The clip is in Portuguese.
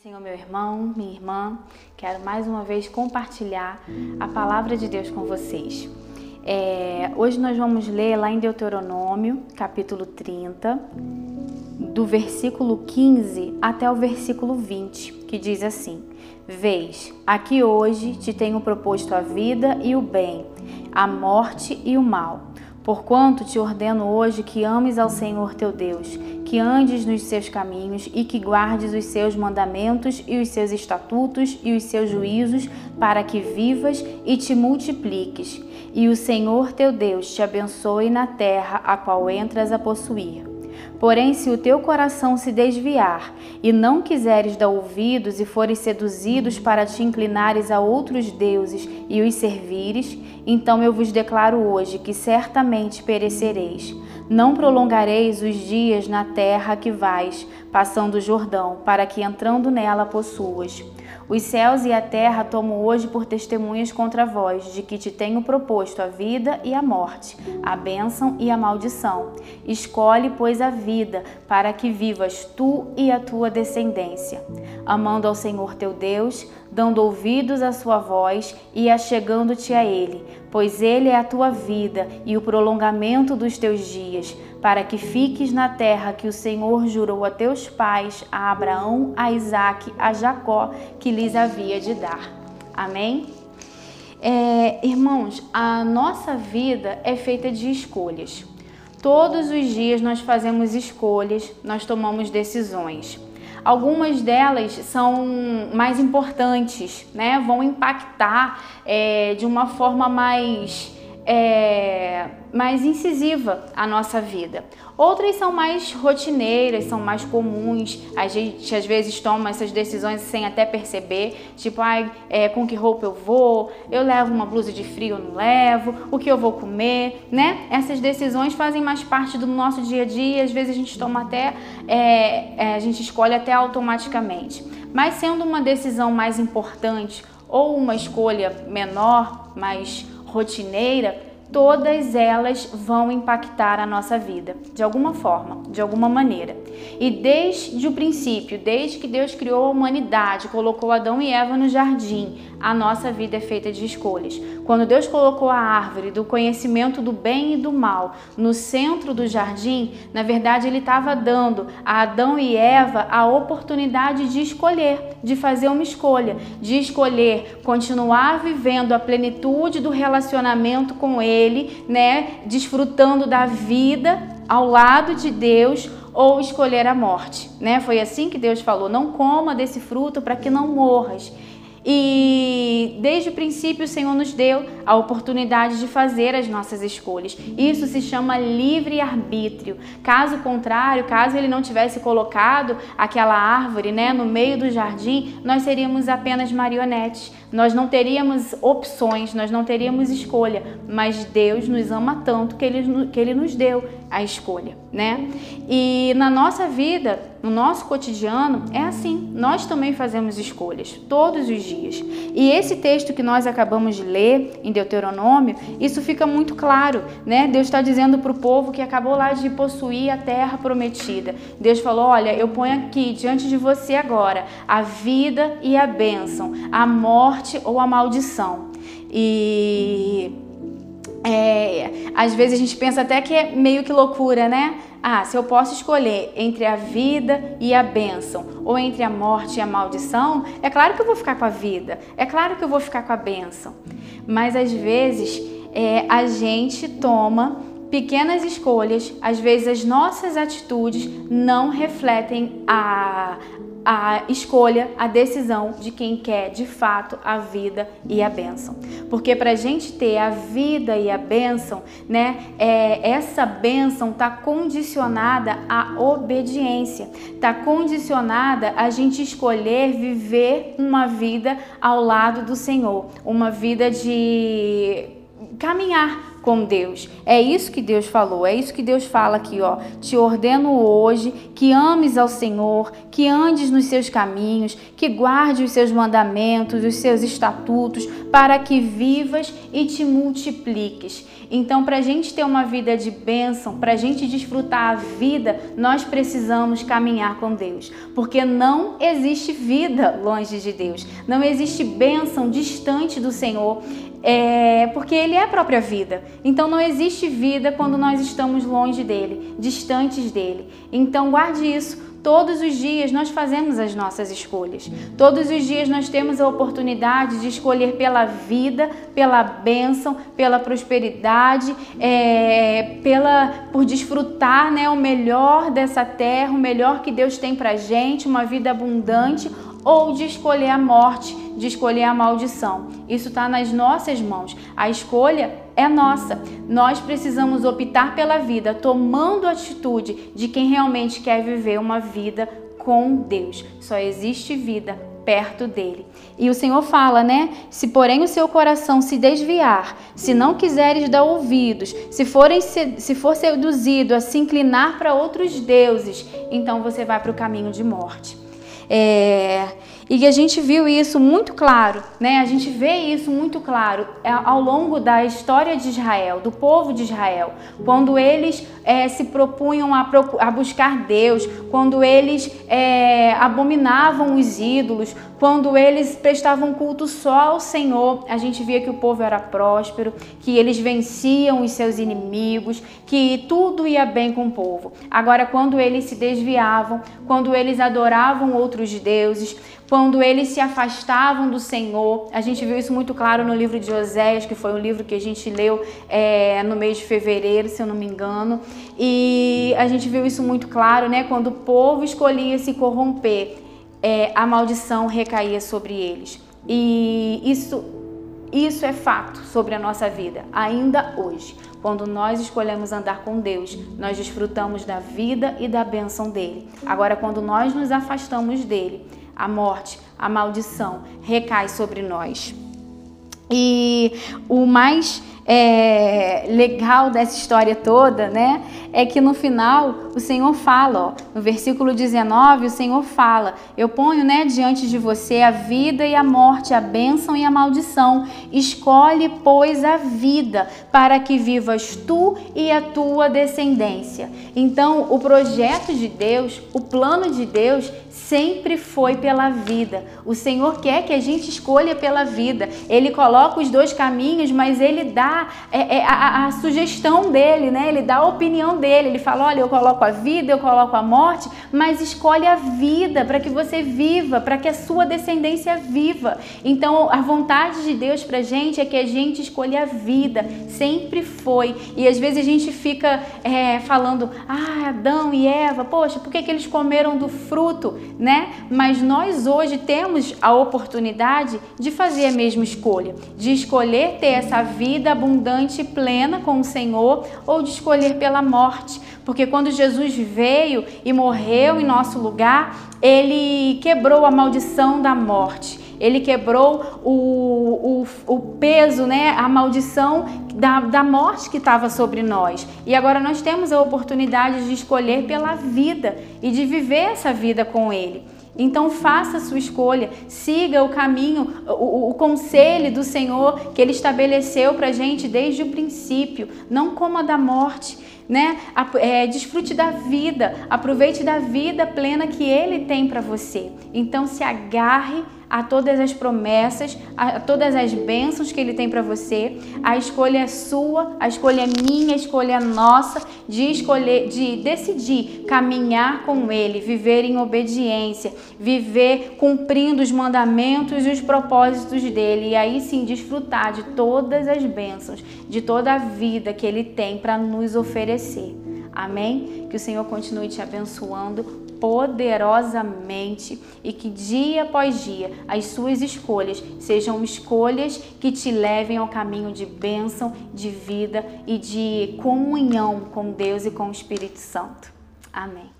Senhor, meu irmão, minha irmã. Quero mais uma vez compartilhar a palavra de Deus com vocês. É, hoje nós vamos ler lá em Deuteronômio, capítulo 30, do versículo 15 até o versículo 20, que diz assim: Vês, aqui hoje te tenho proposto a vida e o bem, a morte e o mal. Porquanto te ordeno hoje que ames ao Senhor teu Deus, que andes nos seus caminhos e que guardes os seus mandamentos e os seus estatutos e os seus juízos, para que vivas e te multipliques. E o Senhor teu Deus te abençoe na terra a qual entras a possuir. Porém, se o teu coração se desviar e não quiseres dar ouvidos e fores seduzidos para te inclinares a outros deuses e os servires, então eu vos declaro hoje que certamente perecereis. Não prolongareis os dias na terra que vais, passando o Jordão, para que entrando nela possuas. Os céus e a terra tomo hoje por testemunhas contra vós, de que te tenho proposto a vida e a morte, a bênção e a maldição. Escolhe, pois, a vida, para que vivas tu e a tua descendência. Amando ao Senhor teu Deus, dando ouvidos à sua voz e achegando-te a Ele, pois Ele é a tua vida e o prolongamento dos teus dias, para que fiques na terra que o Senhor jurou a teus pais, a Abraão, a Isaque, a Jacó, que lhes havia de dar. Amém? É, irmãos, a nossa vida é feita de escolhas. Todos os dias nós fazemos escolhas, nós tomamos decisões. Algumas delas são mais importantes, né? Vão impactar é, de uma forma mais é, mais incisiva a nossa vida. Outras são mais rotineiras, são mais comuns. A gente às vezes toma essas decisões sem até perceber, tipo, ai, é, com que roupa eu vou? Eu levo uma blusa de frio ou não levo? O que eu vou comer, né? Essas decisões fazem mais parte do nosso dia a dia. Às vezes a gente toma até, é, é, a gente escolhe até automaticamente. Mas sendo uma decisão mais importante ou uma escolha menor, mais rotineira, todas elas vão impactar a nossa vida, de alguma forma, de alguma maneira. E desde o princípio, desde que Deus criou a humanidade, colocou Adão e Eva no jardim, a nossa vida é feita de escolhas. Quando Deus colocou a árvore do conhecimento do bem e do mal no centro do jardim, na verdade ele estava dando a Adão e Eva a oportunidade de escolher, de fazer uma escolha, de escolher continuar vivendo a plenitude do relacionamento com ele, né, desfrutando da vida ao lado de Deus ou escolher a morte, né? Foi assim que Deus falou: "Não coma desse fruto para que não morras". E desde o princípio o Senhor nos deu a oportunidade de fazer as nossas escolhas. Isso se chama livre arbítrio. Caso contrário, caso ele não tivesse colocado aquela árvore, né, no meio do jardim, nós seríamos apenas marionetes. Nós não teríamos opções, nós não teríamos escolha, mas Deus nos ama tanto que ele, que ele nos deu a escolha, né? E na nossa vida, no nosso cotidiano, é assim. Nós também fazemos escolhas todos os dias. E esse texto que nós acabamos de ler em Deuteronômio, isso fica muito claro, né? Deus está dizendo para o povo que acabou lá de possuir a terra prometida. Deus falou: Olha, eu ponho aqui diante de você agora a vida e a bênção, a morte ou a maldição. E é, às vezes a gente pensa até que é meio que loucura, né? Ah, se eu posso escolher entre a vida e a bênção, ou entre a morte e a maldição, é claro que eu vou ficar com a vida, é claro que eu vou ficar com a bênção. Mas às vezes é, a gente toma pequenas escolhas, às vezes as nossas atitudes não refletem a, a escolha, a decisão de quem quer de fato a vida e a bênção. Porque para a gente ter a vida e a bênção, né, é, essa bênção está condicionada à obediência, está condicionada a gente escolher viver uma vida ao lado do Senhor, uma vida de caminhar com Deus. É isso que Deus falou, é isso que Deus fala aqui, ó. Te ordeno hoje que ames ao Senhor, que andes nos seus caminhos, que guarde os seus mandamentos, os seus estatutos, para que vivas e te multipliques. Então, para a gente ter uma vida de bênção, para a gente desfrutar a vida, nós precisamos caminhar com Deus, porque não existe vida longe de Deus, não existe bênção distante do Senhor. É, porque ele é a própria vida. Então não existe vida quando nós estamos longe dele, distantes dele. Então guarde isso. Todos os dias nós fazemos as nossas escolhas. Todos os dias nós temos a oportunidade de escolher pela vida, pela bênção, pela prosperidade, é, pela por desfrutar né, o melhor dessa terra, o melhor que Deus tem para gente, uma vida abundante, ou de escolher a morte, de escolher a maldição. Isso está nas nossas mãos. A escolha é nossa. Nós precisamos optar pela vida, tomando atitude de quem realmente quer viver uma vida com Deus. Só existe vida perto dele. E o Senhor fala, né? Se porém o seu coração se desviar, se não quiseres dar ouvidos, se, forem, se for seduzido a se inclinar para outros deuses, então você vai para o caminho de morte. É, e a gente viu isso muito claro, né? A gente vê isso muito claro é, ao longo da história de Israel, do povo de Israel, quando eles é, se propunham a, a, buscar Deus, quando eles é, abominavam os ídolos, quando eles prestavam culto só ao Senhor, a gente via que o povo era próspero, que eles venciam os seus inimigos, que tudo ia bem com o povo. Agora, quando eles se desviavam, quando eles adoravam outros deuses, quando eles se afastavam do Senhor. A gente viu isso muito claro no livro de Oséias, que foi um livro que a gente leu é, no mês de fevereiro, se eu não me engano. E a gente viu isso muito claro, né? Quando o povo escolhia se corromper, é, a maldição recaía sobre eles. E isso, isso é fato sobre a nossa vida, ainda hoje. Quando nós escolhemos andar com Deus, nós desfrutamos da vida e da bênção dele. Agora, quando nós nos afastamos dele, a morte, a maldição recai sobre nós. E o mais é, legal dessa história toda, né, é que no final o Senhor fala, ó, no versículo 19, o Senhor fala: Eu ponho, né, diante de você a vida e a morte, a bênção e a maldição. Escolhe, pois, a vida, para que vivas tu e a tua descendência. Então, o projeto de Deus, o plano de Deus sempre foi pela vida. O Senhor quer que a gente escolha pela vida. Ele coloca os dois caminhos, mas ele dá é, é, a, a, sugestão dele, né? Ele dá a opinião dele. Ele fala: olha, eu coloco a vida, eu coloco a morte, mas escolhe a vida para que você viva, para que a sua descendência viva. Então, a vontade de Deus para gente é que a gente escolha a vida. Sempre foi. E às vezes a gente fica é, falando: ah, Adão e Eva, poxa, por que, que eles comeram do fruto? né? Mas nós hoje temos a oportunidade de fazer a mesma escolha, de escolher ter essa vida abundante e plena com o Senhor ou de escolher pela morte. Porque quando Jesus veio e morreu em nosso lugar, ele quebrou a maldição da morte. Ele quebrou o, o, o peso, né, a maldição da, da morte que estava sobre nós. E agora nós temos a oportunidade de escolher pela vida e de viver essa vida com Ele. Então faça a sua escolha, siga o caminho, o, o conselho do Senhor que Ele estabeleceu para a gente desde o princípio. Não coma da morte, né? É, desfrute da vida, aproveite da vida plena que Ele tem para você. Então se agarre a todas as promessas, a todas as bênçãos que Ele tem para você. A escolha é sua, a escolha é minha, a escolha é nossa de escolher, de decidir caminhar com Ele, viver em obediência, viver cumprindo os mandamentos e os propósitos dele, e aí sim desfrutar de todas as bênçãos, de toda a vida que Ele tem para nos oferecer. Amém? Que o Senhor continue te abençoando poderosamente e que dia após dia as suas escolhas sejam escolhas que te levem ao caminho de bênção, de vida e de comunhão com Deus e com o Espírito Santo. Amém.